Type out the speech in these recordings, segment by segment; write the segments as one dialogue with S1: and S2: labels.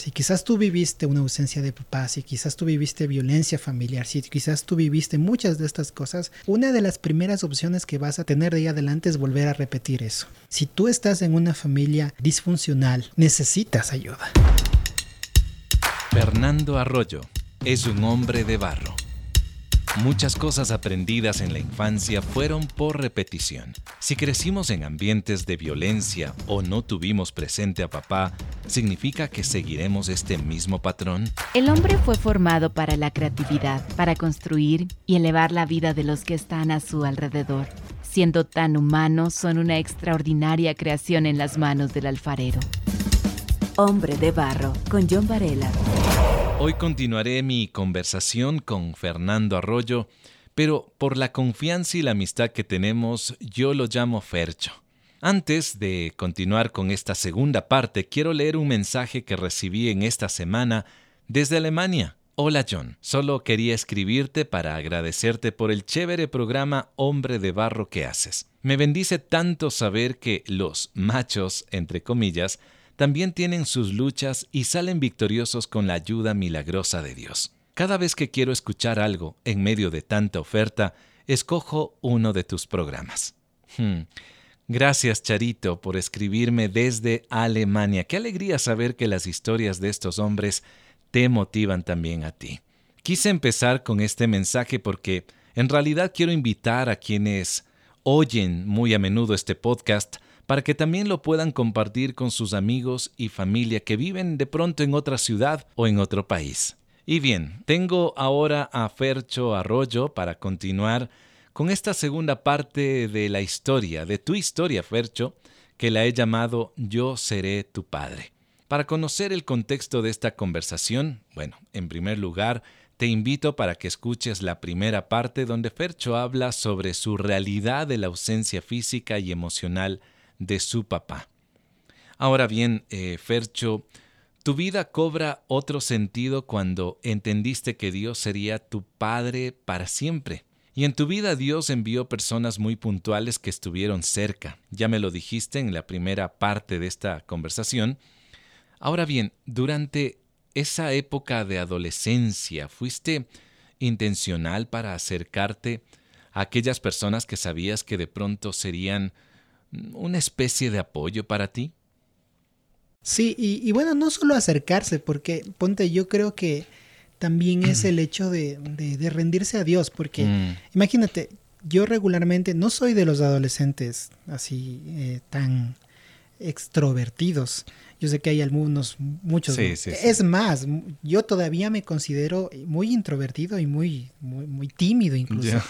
S1: Si quizás tú viviste una ausencia de papá, si quizás tú viviste violencia familiar, si quizás tú viviste muchas de estas cosas, una de las primeras opciones que vas a tener de ahí adelante es volver a repetir eso. Si tú estás en una familia disfuncional, necesitas ayuda.
S2: Fernando Arroyo es un hombre de barro. Muchas cosas aprendidas en la infancia fueron por repetición. Si crecimos en ambientes de violencia o no tuvimos presente a papá, ¿significa que seguiremos este mismo patrón?
S3: El hombre fue formado para la creatividad, para construir y elevar la vida de los que están a su alrededor. Siendo tan humanos, son una extraordinaria creación en las manos del alfarero. Hombre de Barro, con John Varela.
S2: Hoy continuaré mi conversación con Fernando Arroyo, pero por la confianza y la amistad que tenemos, yo lo llamo Fercho. Antes de continuar con esta segunda parte, quiero leer un mensaje que recibí en esta semana desde Alemania. Hola John, solo quería escribirte para agradecerte por el chévere programa Hombre de Barro que haces. Me bendice tanto saber que los machos, entre comillas, también tienen sus luchas y salen victoriosos con la ayuda milagrosa de Dios. Cada vez que quiero escuchar algo en medio de tanta oferta, escojo uno de tus programas. Hmm. Gracias, Charito, por escribirme desde Alemania. Qué alegría saber que las historias de estos hombres te motivan también a ti. Quise empezar con este mensaje porque en realidad quiero invitar a quienes oyen muy a menudo este podcast para que también lo puedan compartir con sus amigos y familia que viven de pronto en otra ciudad o en otro país. Y bien, tengo ahora a Fercho Arroyo para continuar con esta segunda parte de la historia, de tu historia, Fercho, que la he llamado Yo seré tu padre. Para conocer el contexto de esta conversación, bueno, en primer lugar, te invito para que escuches la primera parte donde Fercho habla sobre su realidad de la ausencia física y emocional de su papá. Ahora bien, eh, Fercho, tu vida cobra otro sentido cuando entendiste que Dios sería tu Padre para siempre. Y en tu vida Dios envió personas muy puntuales que estuvieron cerca. Ya me lo dijiste en la primera parte de esta conversación. Ahora bien, durante esa época de adolescencia, ¿fuiste intencional para acercarte a aquellas personas que sabías que de pronto serían una especie de apoyo para ti?
S1: Sí, y, bueno, no solo acercarse, porque ponte, yo creo que también es el hecho de, rendirse a Dios, porque mm. imagínate, yo regularmente no soy de los adolescentes así eh, tan extrovertidos. Yo sé que hay algunos, muchos. es más, yo todavía me considero muy introvertido y muy, muy, tímido incluso.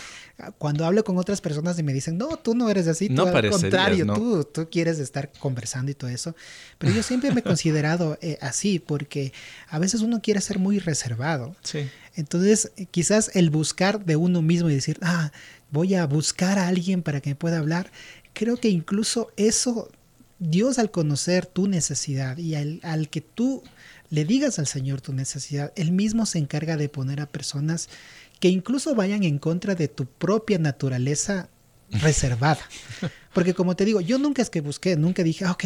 S1: Cuando hablo con otras personas y me dicen, no, tú no eres así, tú al contrario, tú, tú quieres estar conversando y todo eso. Pero yo siempre me he considerado eh, así porque a veces uno quiere ser muy reservado. Entonces, quizás el buscar de uno mismo y decir, ah, voy a buscar a alguien para que me pueda hablar, creo que incluso eso Dios al conocer tu necesidad y al, que tú le digas al Señor tu necesidad, Él mismo se encarga de poner a personas que incluso vayan en contra de tu propia naturaleza reservada. Porque como te digo, yo nunca es que busqué, nunca dije, ah, ok,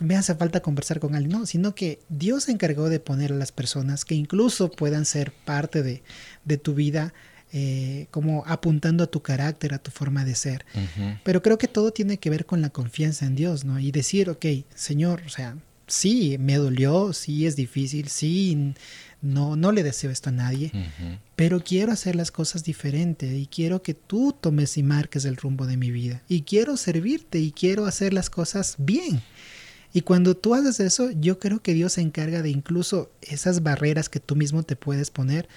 S1: me hace falta conversar con alguien, no, sino que Dios se encargó de poner a las personas que incluso puedan ser parte de, de tu vida eh, como apuntando a tu carácter, a tu forma de ser. Pero creo que todo tiene que ver con la confianza en Dios, ¿no? Y decir, ok, Señor, o sea, sí, me dolió, sí es difícil, sí, no, no le deseo esto a nadie, pero quiero hacer las cosas diferentes y quiero que tú tomes y marques el rumbo de mi vida. Y quiero servirte y quiero hacer las cosas bien. Y cuando tú haces eso, yo creo que Dios se encarga de incluso esas barreras que tú mismo te puedes poner,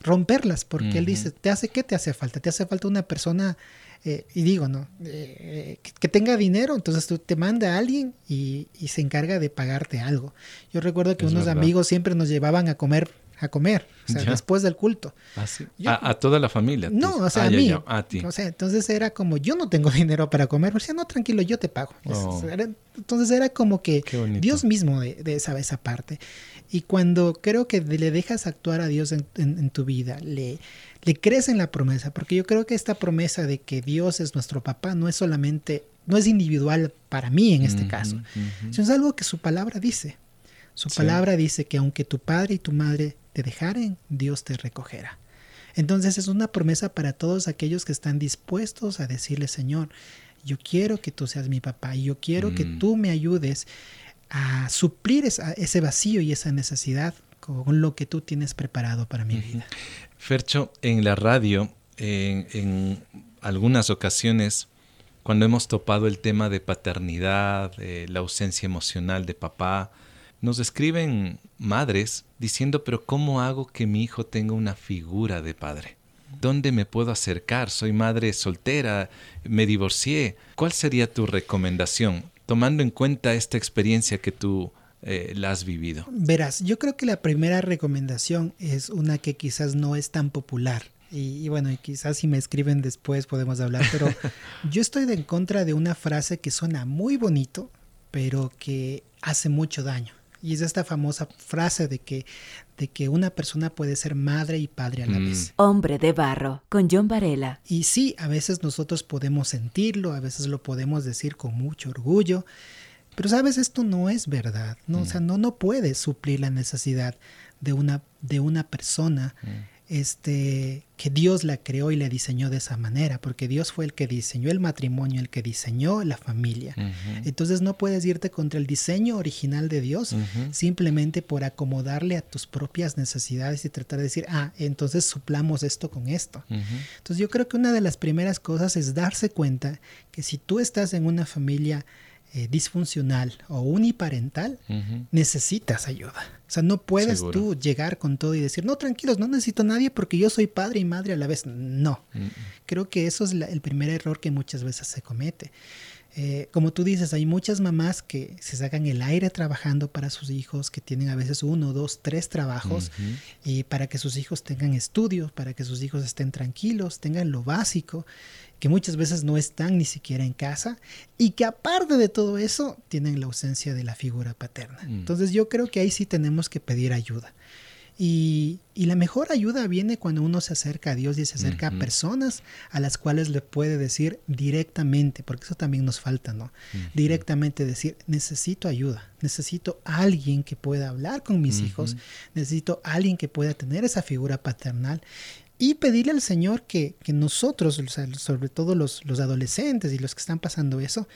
S1: romperlas, porque él dice, ¿te hace qué te hace falta? Te hace falta una persona, eh, y digo, ¿no? Eh, que, tenga dinero, entonces tú te manda a alguien y, se encarga de pagarte algo. Yo recuerdo que unos amigos siempre nos llevaban a comer a comer, o sea, después del culto.
S2: Ah, a, toda la familia.
S1: No, o sea, a mí. a ti. O sea, entonces era como, yo no tengo dinero para comer, decía, no, tranquilo, yo te pago. Oh. Entonces era como que Dios mismo de, de esa, esa parte. Y cuando creo que le dejas actuar a Dios en, tu vida, le, le crees en la promesa, porque yo creo que esta promesa de que Dios es nuestro papá no es solamente, no es individual para mí en este caso, sino es algo que su palabra dice. Su palabra dice que aunque tu padre y tu madre te dejaren, Dios te recogerá. Entonces es una promesa para todos aquellos que están dispuestos a decirle, Señor, yo quiero que tú seas mi papá y yo quiero que mm. tú me ayudes a suplir ese vacío y esa necesidad con lo que tú tienes preparado para mi vida.
S2: Fercho, en la radio, en, algunas ocasiones, cuando hemos topado el tema de paternidad, la ausencia emocional de papá, nos escriben madres diciendo, pero ¿cómo hago que mi hijo tenga una figura de padre? ¿Dónde me puedo acercar? Soy madre soltera, me divorcié. ¿Cuál sería tu recomendación, tomando en cuenta esta experiencia que tú eh, la has vivido?
S1: Verás, yo creo que la primera recomendación es una que quizás no es tan popular. Y, bueno, y quizás si me escriben después podemos hablar, pero yo estoy en contra de una frase que suena muy bonito, pero que hace mucho daño. Y es esta famosa frase de que, de que una persona puede ser madre y padre a la mm. vez.
S3: Hombre de barro, con John Varela.
S1: Y sí, a veces nosotros podemos sentirlo, a veces lo podemos decir con mucho orgullo, pero sabes, esto no es verdad, ¿no? O sea, mm. no, no puede suplir la necesidad de una, de una persona. Mm este, que Dios la creó y la diseñó de esa manera, porque Dios fue el que diseñó el matrimonio, el que diseñó la familia. Entonces no puedes irte contra el diseño original de Dios simplemente por acomodarle a tus propias necesidades y tratar de decir, ah, entonces suplamos esto con esto. Entonces yo creo que una de las primeras cosas es darse cuenta que si tú estás en una familia eh, disfuncional o uniparental, necesitas ayuda. O sea, no puedes tú llegar con todo y decir, no, tranquilos, no necesito a nadie porque yo soy padre y madre a la vez. No. Creo que eso es el primer error que muchas veces se comete. Eh, como tú dices, hay muchas mamás que se sacan el aire trabajando para sus hijos, que tienen a veces uno, dos, tres trabajos, y para que sus hijos tengan estudios, para que sus hijos estén tranquilos, tengan lo básico que muchas veces no están ni siquiera en casa y que aparte de todo eso tienen la ausencia de la figura paterna. Mm. Entonces yo creo que ahí sí tenemos que pedir ayuda. Y, la mejor ayuda viene cuando uno se acerca a Dios y se acerca a personas a las cuales le puede decir directamente, porque eso también nos falta, ¿no? Directamente decir, necesito ayuda, necesito alguien que pueda hablar con mis hijos, necesito alguien que pueda tener esa figura paternal y pedirle al Señor que, nosotros, sobre todo los, adolescentes y los que están pasando eso,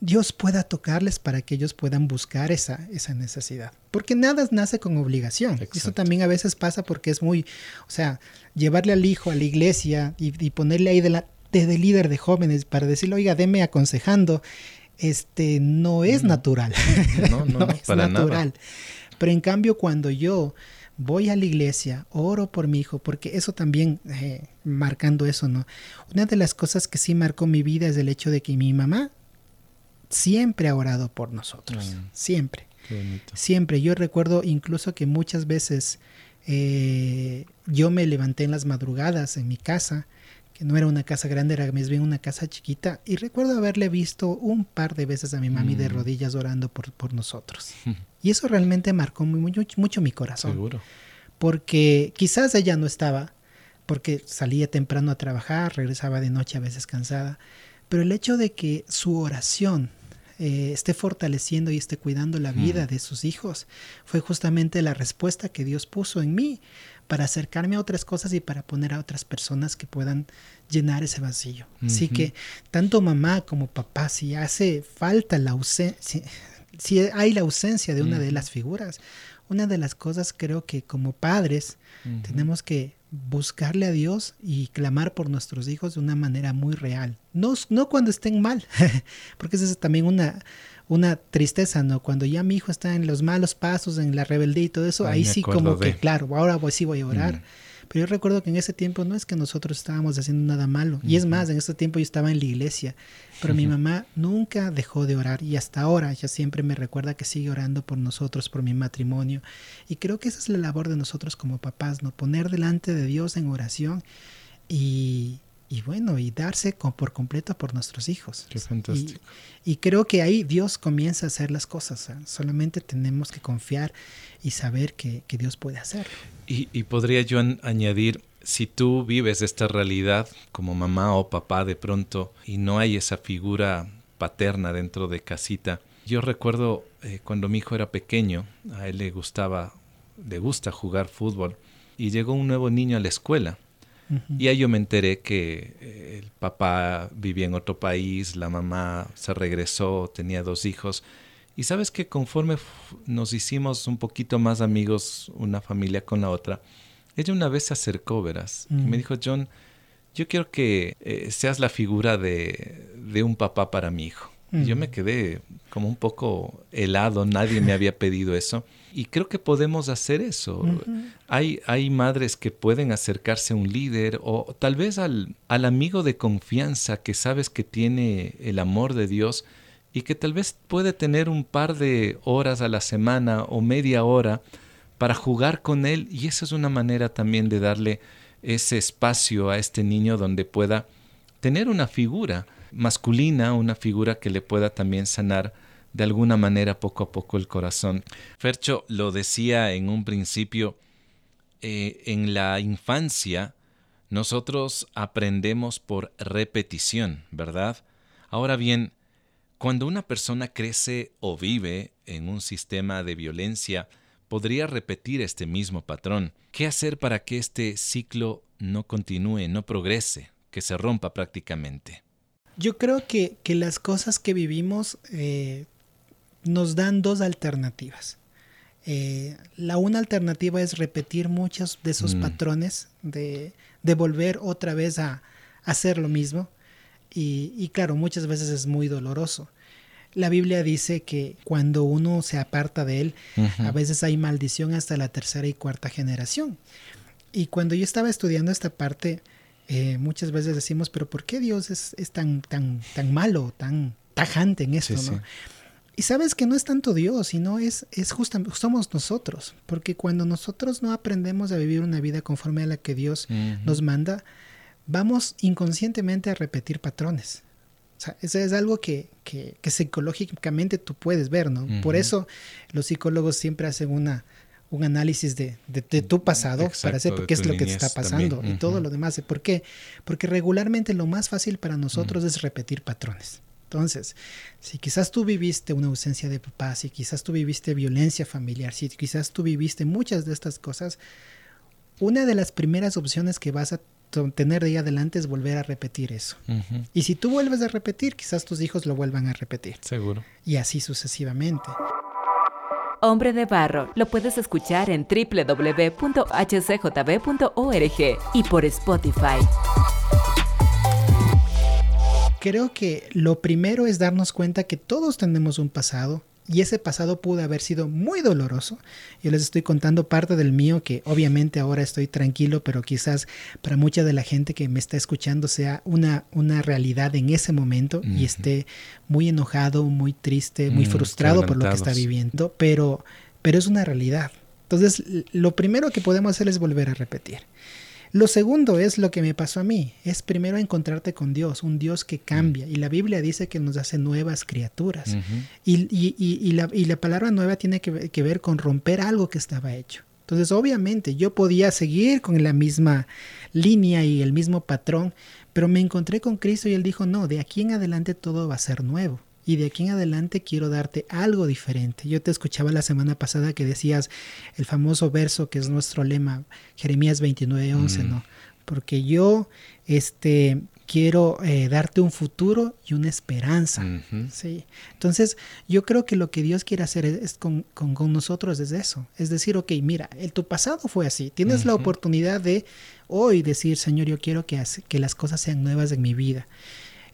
S1: Dios pueda tocarles para que ellos puedan buscar esa, esa necesidad. Porque nada nace con obligación. Eso también a veces pasa porque es muy, o sea, llevarle al hijo a la iglesia y, ponerle ahí de, la, de, líder de jóvenes para decirle, oiga, deme aconsejando, este, no es natural. No, no, no es natural. Pero en cambio, cuando yo voy a la iglesia, oro por mi hijo, porque eso también, eh, marcando eso, ¿no? Una de las cosas que sí marcó mi vida es el hecho de que mi mamá siempre ha orado por nosotros, mm. siempre. Siempre. Yo recuerdo incluso que muchas veces eh, yo me levanté en las madrugadas en mi casa que no era una casa grande, era más bien una casa chiquita. Y recuerdo haberle visto un par de veces a mi mami de mm. rodillas orando por, por nosotros. y eso realmente marcó muy, mucho, mucho mi corazón. Seguro. Porque quizás ella no estaba, porque salía temprano a trabajar, regresaba de noche a veces cansada. Pero el hecho de que su oración eh, esté fortaleciendo y esté cuidando la vida mm. de sus hijos fue justamente la respuesta que Dios puso en mí para acercarme a otras cosas y para poner a otras personas que puedan llenar ese vacío. Así que tanto mamá como papá, si hace falta la ausencia, si, hay la ausencia de una de las figuras, una de las cosas creo que como padres tenemos que buscarle a Dios y clamar por nuestros hijos de una manera muy real. No, no cuando estén mal, porque esa es también una, una tristeza, ¿no? Cuando ya mi hijo está en los malos pasos, en la rebeldía y todo eso, ahí sí como que, claro, ahora sí voy a orar. Mm. Pero yo recuerdo que en ese tiempo no es que nosotros estábamos haciendo nada malo. Y es más, en ese tiempo yo estaba en la iglesia. Pero mi mamá nunca dejó de orar y hasta ahora ella siempre me recuerda que sigue orando por nosotros, por mi matrimonio. Y creo que esa es la labor de nosotros como papás, ¿no? Poner delante de Dios en oración y, y bueno, y darse por completo por nuestros hijos.
S2: Qué fantástico.
S1: Y, creo que ahí Dios comienza a hacer las cosas. Solamente tenemos que confiar y saber que, Dios puede hacerlo.
S2: Y, y, podría yo añadir, si tú vives esta realidad como mamá o papá de pronto y no hay esa figura paterna dentro de casita, Yo recuerdo eh, cuando mi hijo era pequeño, a él le gustaba, le gusta jugar fútbol, y llegó un nuevo niño a la escuela. Y ahí yo me enteré que eh, el papá vivía en otro país, la mamá se regresó, tenía dos hijos. Y sabes que conforme nos hicimos un poquito más amigos, una familia con la otra, ella una vez se acercó, verás, y me dijo, John, yo quiero que eh, seas la figura de, de, un papá para mi hijo. Y yo me quedé como un poco helado, nadie me había pedido eso. Y creo que podemos hacer eso. hay, hay madres que pueden acercarse a un líder o tal vez al, al amigo de confianza que sabes que tiene el amor de Dios y que tal vez puede tener un par de horas a la semana o media hora para jugar con él y esa es una manera también de darle ese espacio a este niño donde pueda tener una figura masculina, una figura que le pueda también sanar de alguna manera poco a poco el corazón. Fercho lo decía en un principio, eh, en la infancia nosotros aprendemos por repetición, ¿verdad? Ahora bien, cuando una persona crece o vive en un sistema de violencia, podría repetir este mismo patrón. ¿Qué hacer para que este ciclo no continúe, no progrese, que se rompa prácticamente?
S1: Yo creo que, las cosas que vivimos eh, nos dan dos alternativas. Eh, la una alternativa es repetir muchos de esos mm. patrones, de, de, volver otra vez a, hacer lo mismo. Y, y, claro, muchas veces es muy doloroso. La Biblia dice que cuando uno se aparta de él, a veces hay maldición hasta la tercera y cuarta generación. Y cuando yo estaba estudiando esta parte, eh, muchas veces decimos, pero ¿por qué Dios es, tan, tan, tan malo, tan tajante en esto? Y sabes que no es tanto Dios, sino es, es justamente, somos nosotros. Porque cuando nosotros no aprendemos a vivir una vida conforme a la que Dios nos manda, vamos inconscientemente a repetir patrones. O sea, eso es algo que, que, psicológicamente tú puedes ver, ¿no? Por eso los psicólogos siempre hacen una, un análisis de, de, tu pasado para saber qué es lo que te está pasando y todo lo demás. ¿Por qué? Porque regularmente lo más fácil para nosotros es repetir patrones. Entonces, si quizás tú viviste una ausencia de papá, si quizás tú viviste violencia familiar, si quizás tú viviste muchas de estas cosas, una de las primeras opciones que vas a tener de ahí adelante es volver a repetir eso. Y si tú vuelves a repetir, quizás tus hijos lo vuelvan a repetir.
S2: Seguro.
S1: Y así sucesivamente.
S3: Hombre de Barro lo puedes escuchar en www.hcjb.org y por Spotify.
S1: Creo que lo primero es darnos cuenta que todos tenemos un pasado, y ese pasado pudo haber sido muy doloroso. Yo les estoy contando parte del mío que obviamente ahora estoy tranquilo, pero quizás para mucha de la gente que me está escuchando sea una, una realidad en ese momento y esté muy enojado, muy triste, muy mm, frustrado por lo que está viviendo, pero, pero es una realidad. Entonces, lo primero que podemos hacer es volver a repetir. Lo segundo es lo que me pasó a mí, es primero encontrarte con Dios, un Dios que cambia. Y la Biblia dice que nos hace nuevas criaturas. y, la, palabra nueva tiene que, que ver con romper algo que estaba hecho. Entonces, obviamente, yo podía seguir con la misma línea y el mismo patrón, pero me encontré con Cristo y Él dijo, no, de aquí en adelante todo va a ser nuevo y de aquí en adelante quiero darte algo diferente. Yo te escuchaba la semana pasada que decías el famoso verso que es nuestro lema, Jeremías 29, 11, mm. ¿no? Porque yo este, quiero eh, darte un futuro y una esperanza. ¿sí? Entonces, yo creo que lo que Dios quiere hacer es, con, nosotros es eso. Es decir, ok, mira, el, tu pasado fue así. Tienes la oportunidad de hoy decir, Señor, yo quiero que, que las cosas sean nuevas en mi vida.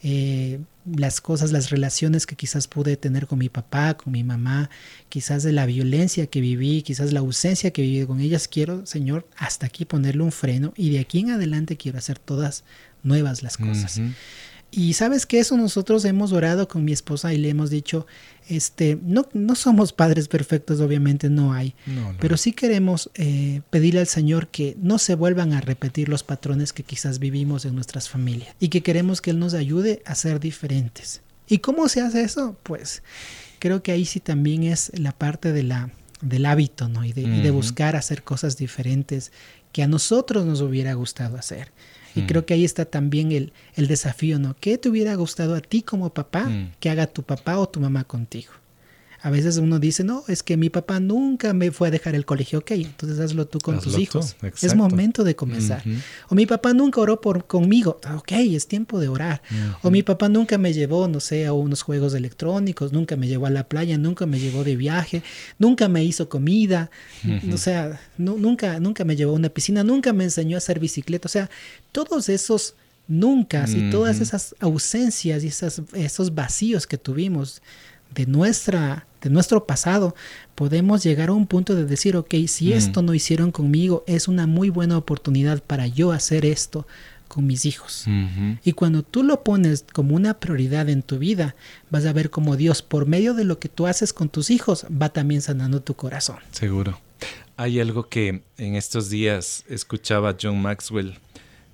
S1: Eh, las cosas, las relaciones que quizás pude tener con mi papá, con mi mamá, quizás de la violencia que viví, quizás la ausencia que viví con ellas, quiero, Señor, hasta aquí ponerle un freno y de aquí en adelante quiero hacer todas nuevas las cosas. Y sabes que eso nosotros hemos orado con mi esposa y le hemos dicho, este, no, no somos padres perfectos, obviamente no hay, pero sí queremos eh, pedirle al Señor que no se vuelvan a repetir los patrones que quizás vivimos en nuestras familias y que queremos que Él nos ayude a ser diferentes. ¿Y cómo se hace eso? Pues creo que ahí sí también es la parte de la, del hábito, ¿no? Y de, y de buscar hacer cosas diferentes que a nosotros nos hubiera gustado hacer. Y mm. creo que ahí está también el, el, desafío, ¿no? ¿Qué te hubiera gustado a ti como papá mm. que haga tu papá o tu mamá contigo? A veces uno dice, no, es que mi papá nunca me fue a dejar el colegio. Ok, entonces hazlo tú con tus hijos. Es momento de comenzar. O mi papá nunca oró por, conmigo. Ok, es tiempo de orar. O mi papá nunca me llevó, no sé, a unos juegos electrónicos, nunca me llevó a la playa, nunca me llevó de viaje, nunca me hizo comida. O sea, nunca, nunca me llevó a una piscina, nunca me enseñó a hacer bicicleta. O sea, todos esos nunca y todas esas ausencias y esas, esos vacíos que tuvimos de, nuestra, de nuestro pasado, podemos llegar a un punto de decir, ok, si mm. esto no hicieron conmigo, es una muy buena oportunidad para yo hacer esto con mis hijos. Y cuando tú lo pones como una prioridad en tu vida, vas a ver cómo Dios, por medio de lo que tú haces con tus hijos, va también sanando tu corazón.
S2: Seguro. Hay algo que en estos días escuchaba John Maxwell.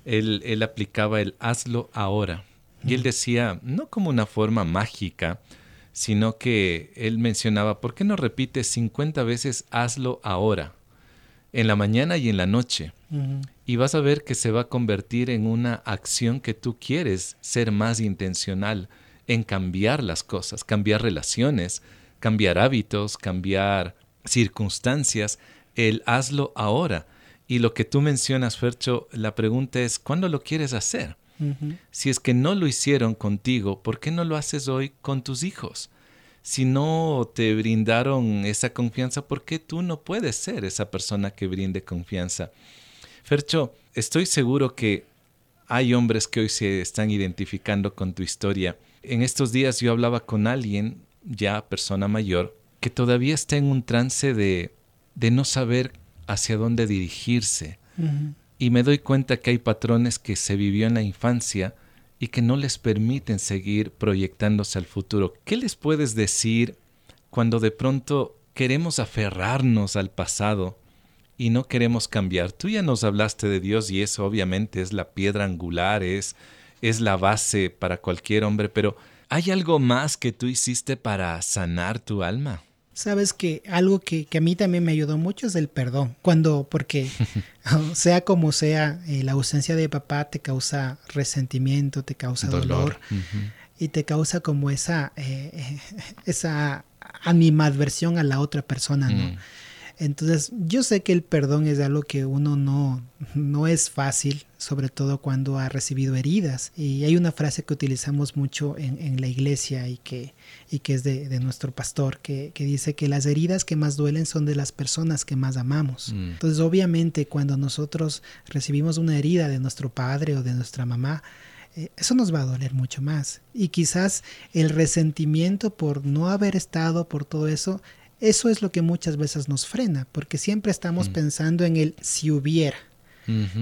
S2: Él, él aplicaba el hazlo ahora. Y él decía, no como una forma mágica, sino que él mencionaba, ¿por qué no repites 50 veces hazlo ahora? En la mañana y en la noche. Y vas a ver que se va a convertir en una acción que tú quieres ser más intencional en cambiar las cosas, cambiar relaciones, cambiar hábitos, cambiar circunstancias. El hazlo ahora. Y lo que tú mencionas, Fercho, la pregunta es, ¿cuándo lo quieres hacer? Si es que no lo hicieron contigo, ¿por qué no lo haces hoy con tus hijos? Si no te brindaron esa confianza, ¿por qué tú no puedes ser esa persona que brinde confianza? Fercho, estoy seguro que hay hombres que hoy se están identificando con tu historia. En estos días yo hablaba con alguien, ya persona mayor, que todavía está en un trance de, de no saber hacia dónde dirigirse, y me doy cuenta que hay patrones que se vivió en la infancia y que no les permiten seguir proyectándose al futuro. ¿Qué les puedes decir cuando de pronto queremos aferrarnos al pasado y no queremos cambiar? Tú ya nos hablaste de Dios y eso obviamente es la piedra angular, es, es la base para cualquier hombre, pero ¿hay algo más que tú hiciste para sanar tu alma?
S1: Sabes que algo que, a mí también me ayudó mucho es el perdón. Cuando, porque sea como sea, eh, la ausencia de papá te causa resentimiento, te causa dolor, y te causa como esa, eh, esa animadversión a la otra persona, ¿no? Mm. Entonces, yo sé que el perdón es algo que uno no, no es fácil, sobre todo cuando ha recibido heridas. Y hay una frase que utilizamos mucho en, la iglesia y que, y que es de, nuestro pastor, que, dice que las heridas que más duelen son de las personas que más amamos. Mm. Entonces, obviamente, cuando nosotros recibimos una herida de nuestro padre o de nuestra mamá, eh, eso nos va a doler mucho más. Y quizás el resentimiento por no haber estado, por todo eso, eso es lo que muchas veces nos frena, porque siempre estamos mm. pensando en el si hubiera.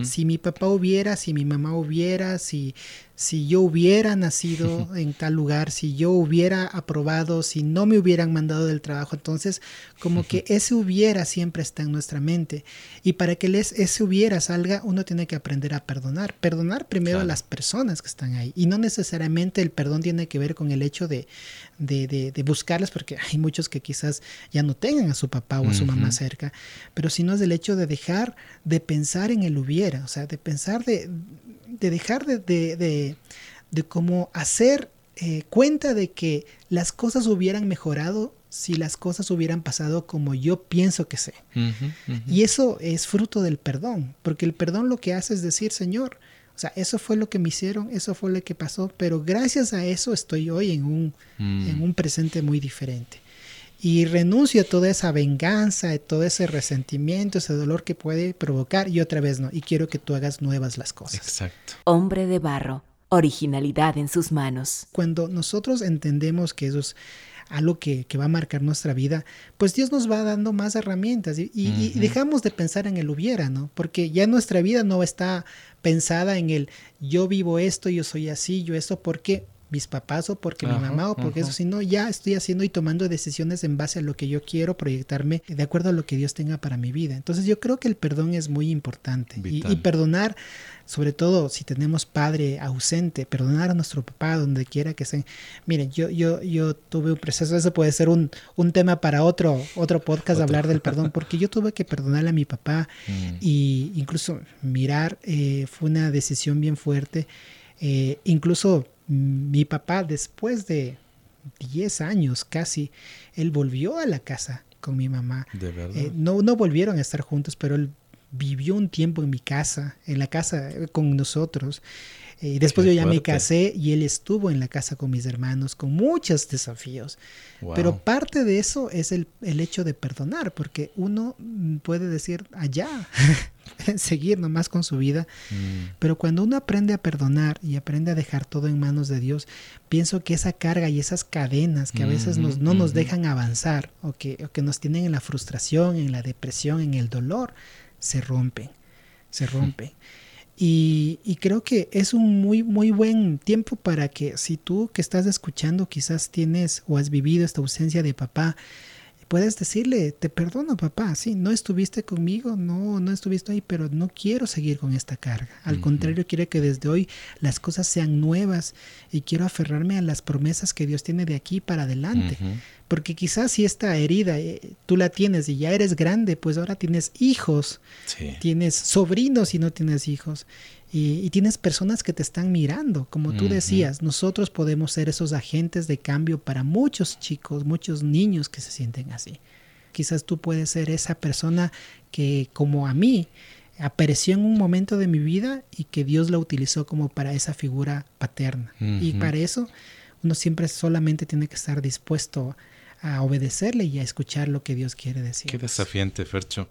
S1: Si mi papá hubiera, si mi mamá hubiera, si, si yo hubiera nacido en tal lugar, si yo hubiera aprobado, si no me hubieran mandado del trabajo. Entonces, como que ese hubiera siempre está en nuestra mente. Y para que ese hubiera salga, uno tiene que aprender a perdonar. Perdonar primero a las personas que están ahí. Y no necesariamente el perdón tiene que ver con el hecho de, de, buscarlas, porque hay muchos que quizás ya no tengan a su papá o a su mamá cerca, pero sino es el hecho de dejar de pensar en el hubiera, o sea, de pensar de de dejar de, de, de, cómo hacer eh, cuenta de que las cosas hubieran mejorado si las cosas hubieran pasado como yo pienso que sé. Y eso es fruto del perdón, porque el perdón lo que hace es decir, Señor, o sea, eso fue lo que me hicieron, eso fue lo que pasó, pero gracias a eso estoy hoy en un, en mm. un presente muy diferente y renuncio a toda esa venganza, a todo ese resentimiento, ese dolor que puede provocar y otra vez no, y quiero que tú hagas nuevas las cosas.
S3: Exacto. Hombre de barro, originalidad en sus manos.
S1: Cuando nosotros entendemos que eso es algo que, va a marcar nuestra vida, pues Dios nos va dando más herramientas y, y, dejamos de pensar en el hubiera, ¿no? Porque ya nuestra vida no está pensada en el yo vivo esto, yo soy así, yo esto, porque mis papás o porque mi mamá o porque eso, sino ya estoy haciendo y tomando decisiones en base a lo que yo quiero proyectarme de acuerdo a lo que Dios tenga para mi vida. Entonces yo creo que el perdón es muy importante y, perdonar, sobre todo si tenemos padre ausente, perdonar a nuestro papá donde quiera que sea. Miren, yo, yo, yo tuve un proceso, eso puede ser un, un tema para otro, otro podcast, hablar del perdón, porque yo tuve que perdonarle a mi papá mm. y incluso mirar eh, fue una decisión bien fuerte. Eh, incluso mi papá después de, 10 años casi, él volvió a la casa con mi mamá.
S2: De verdad.
S1: Eh, no, no volvieron a estar juntos, pero él vivió un tiempo en mi casa, en la casa eh, con nosotros. Eh, y después yo ya me casé y él estuvo en la casa con mis hermanos con muchos desafíos. Pero parte de eso es el, el, hecho de perdonar, porque uno mm, puede decir allá, seguir nomás con su vida. Mm. Pero cuando uno aprende a perdonar y aprende a dejar todo en manos de Dios, pienso que esa carga y esas cadenas que a veces nos, no nos dejan avanzar o que, o que nos tienen en la frustración, en la depresión, en el dolor, se rompen, se rompen. Y, y, creo que es un muy, muy buen tiempo para que si tú que estás escuchando quizás tienes o has vivido esta ausencia de papá, puedes decirle, te perdono papá, sí, no estuviste conmigo, no, no estuviste ahí, pero no quiero seguir con esta carga. Al contrario, quiero que desde hoy las cosas sean nuevas y quiero aferrarme a las promesas que Dios tiene de aquí para adelante. Porque quizás si esta herida eh, tú la tienes y ya eres grande, pues ahora tienes hijos, tienes sobrinos y no tienes hijos. Y, tienes personas que te están mirando. Como tú decías, nosotros podemos ser esos agentes de cambio para muchos chicos, muchos niños que se sienten así. Quizás tú puedes ser esa persona que, como a mí, apareció en un momento de mi vida y que Dios la utilizó como para esa figura paterna. Y para eso uno siempre solamente tiene que estar dispuesto a obedecerle y a escuchar lo que Dios quiere decir.
S2: Qué desafiante, Fercho.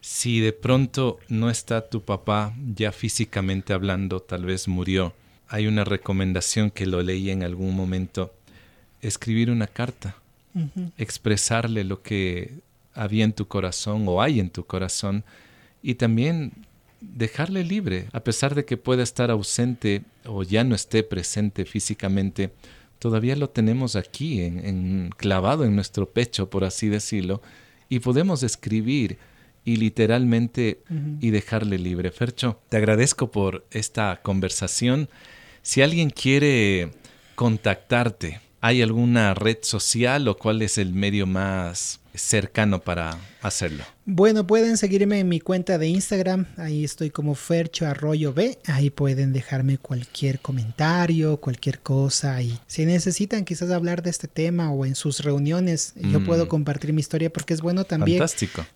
S2: Si de pronto no está tu papá ya físicamente hablando, tal vez murió, hay una recomendación que lo leí en algún momento, escribir una carta, expresarle lo que había en tu corazón o hay en tu corazón y también dejarle libre, a pesar de que pueda estar ausente o ya no esté presente físicamente, todavía lo tenemos aquí, en, clavado en nuestro pecho, por así decirlo, y podemos escribir y literalmente y dejarle libre. Fercho, te agradezco por esta conversación. Si alguien quiere contactarte, ¿hay alguna red social o cuál es el medio más cercano para hacerlo?
S1: Bueno, pueden seguirme en mi cuenta de Instagram, ahí estoy como Fercho Arroyo B, ahí pueden dejarme cualquier comentario, cualquier cosa y si necesitan quizás hablar de este tema o en sus reuniones, yo puedo mm. compartir mi historia porque es bueno también,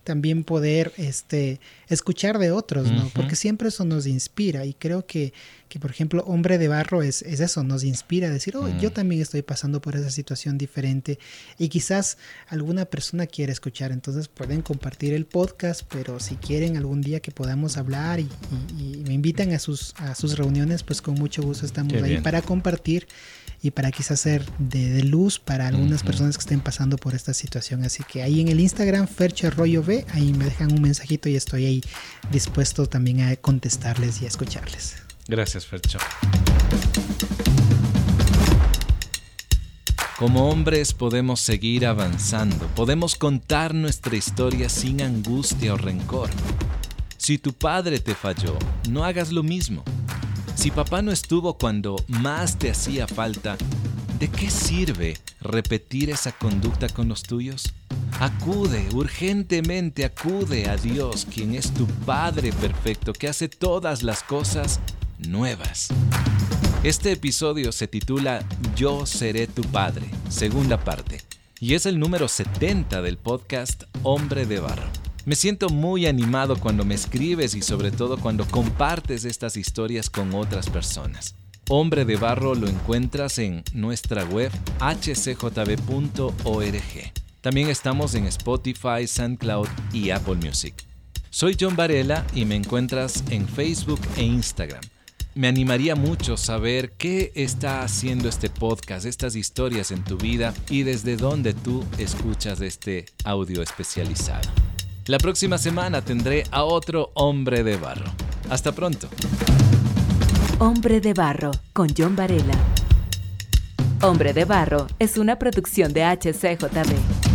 S1: también poder este, escuchar de otros, ¿no? Porque siempre eso nos inspira y creo que, que por ejemplo, Hombre de Barro es, es eso, nos inspira a decir, oh, yo mm. también estoy pasando por esa situación diferente y quizás alguna persona quiere escuchar, entonces pueden compartir el podcast, pero si quieren algún día que podamos hablar y, me invitan a sus, a sus reuniones, pues con mucho gusto estamos ahí para compartir y para quizás ser de, luz para algunas personas que estén pasando por esta situación. Así que ahí en el Instagram, Fercho Arroyo B, ahí me dejan un mensajito y estoy ahí dispuesto también a contestarles y a escucharles.
S2: Gracias, Fercho. Como hombres podemos seguir avanzando, podemos contar nuestra historia sin angustia o rencor. Si tu padre te falló, no hagas lo mismo. Si papá no estuvo cuando más te hacía falta, ¿de qué sirve repetir esa conducta con los tuyos? Acude, urgentemente acude a Dios, quien es tu Padre perfecto, que hace todas las cosas nuevas. Este episodio se titula Yo seré tu padre, segunda parte, y es el número 70 del podcast Hombre de Barro. Me siento muy animado cuando me escribes y sobre todo cuando compartes estas historias con otras personas. Hombre de Barro lo encuentras en nuestra web hcjb.org. También estamos en Spotify, SoundCloud y Apple Music. Soy John Varela y me encuentras en Facebook e Instagram. Me animaría mucho saber qué está haciendo este podcast, estas historias en tu vida y desde dónde tú escuchas este audio especializado. La próxima semana tendré a otro hombre de barro. Hasta pronto.
S3: Hombre de barro con John Varela. Hombre de barro es una producción de HCJB.